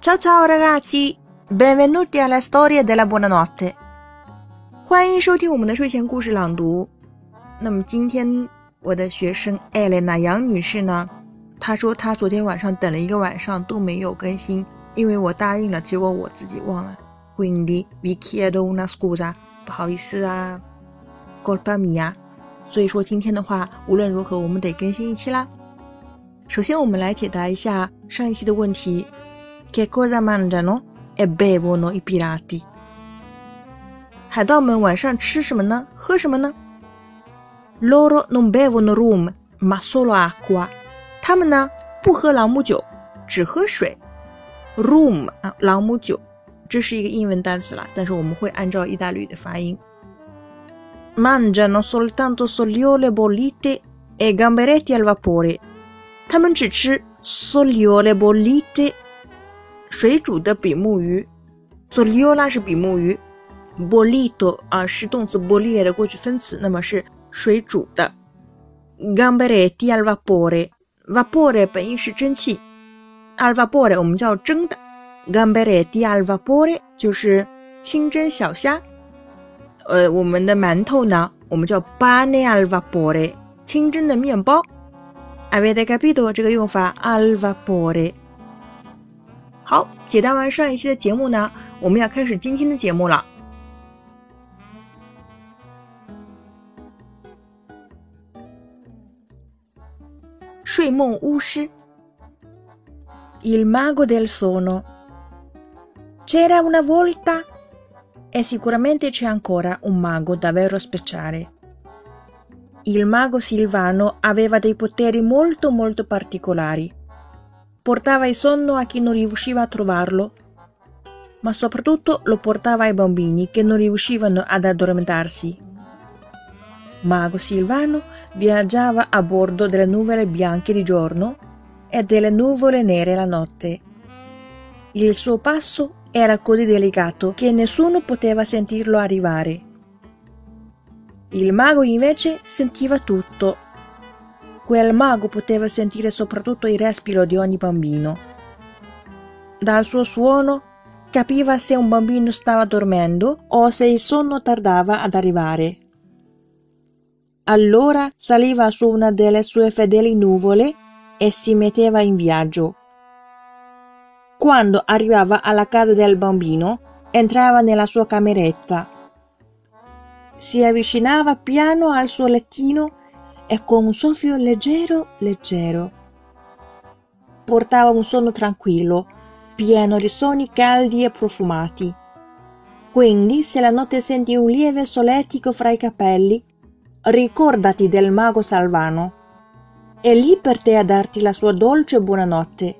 Ciao ciao ragazzi, benvenuti alla storia della buonanotte。欢迎收听我们的睡前故事朗读。那么今天我的学生艾蕾娜杨女士呢，她说她昨天晚上等了一个晚上都没有更新，因为我答应了，结果我自己忘了。Quindi vi chiedo una scusa，不好意思啊，colpa mia。所以说今天的话，无论如何我们得更新一期啦。首先我们来解答一下上一期的问题：Che cosa mangiano e bevono i pirati？海盗们晚上吃什么呢？喝什么呢？Loro non bevono rum, ma solo acqua。他们呢不喝朗姆酒，只喝水。Rum 啊，朗姆酒，这是一个英文单词啦，但是我们会按照意大利语的发音。Mangiano soltanto soliole bollite e gamberetti al vapore。他们只吃 soliole bollite，水煮的比目鱼。Soliola 是比目鱼，bollito 啊是动词 bollire 的过去分词，那么是水煮的。Gamberetti al vapore，vapore 本意是蒸汽，al vapore 我们叫蒸的，gamberetti al vapore 就是清蒸小虾。 呃，我们的馒头呢，我们叫 pane al vapore，清蒸的面包。Avete capito 这个用法 al vapore？好，解答完上一期的节目呢，我们要开始今天的节目了。睡梦巫师，Il mago del sonno。C'era una volta e sicuramente c'è ancora un mago davvero speciale. Il mago Silvano aveva dei poteri molto molto particolari. Portava il sonno a chi non riusciva a trovarlo, ma soprattutto lo portava ai bambini che non riuscivano ad addormentarsi. Mago Silvano viaggiava a bordo delle nuvole bianche di giorno e delle nuvole nere la notte. Il suo passo era così delicato che nessuno poteva sentirlo arrivare. Il mago invece sentiva tutto. Quel mago poteva sentire soprattutto il respiro di ogni bambino. Dal suo suono capiva se un bambino stava dormendo o se il sonno tardava ad arrivare. Allora saliva su una delle sue fedeli nuvole e si metteva in viaggio. Quando arrivava alla casa del bambino, entrava nella sua cameretta si avvicinava piano al suo lettino e con un soffio leggero, leggero. Portava un sonno tranquillo, pieno di sonni caldi e profumati. Quindi, se la notte senti un lieve solletico fra i capelli, ricordati del mago Salvano. È lì per te a darti la sua dolce buonanotte.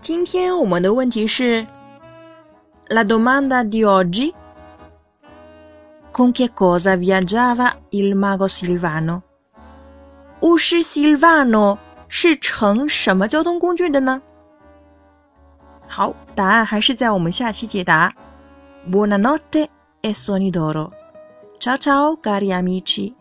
今天我们的问题是 la domanda di oggi con che cosa viaggiava il mago Silvano? 巫师 Silvano 是乘什么交通工具的呢？好，答案还是在我们下期解答。Buonanotte e soni d'oro. Ciao ciao cari amici.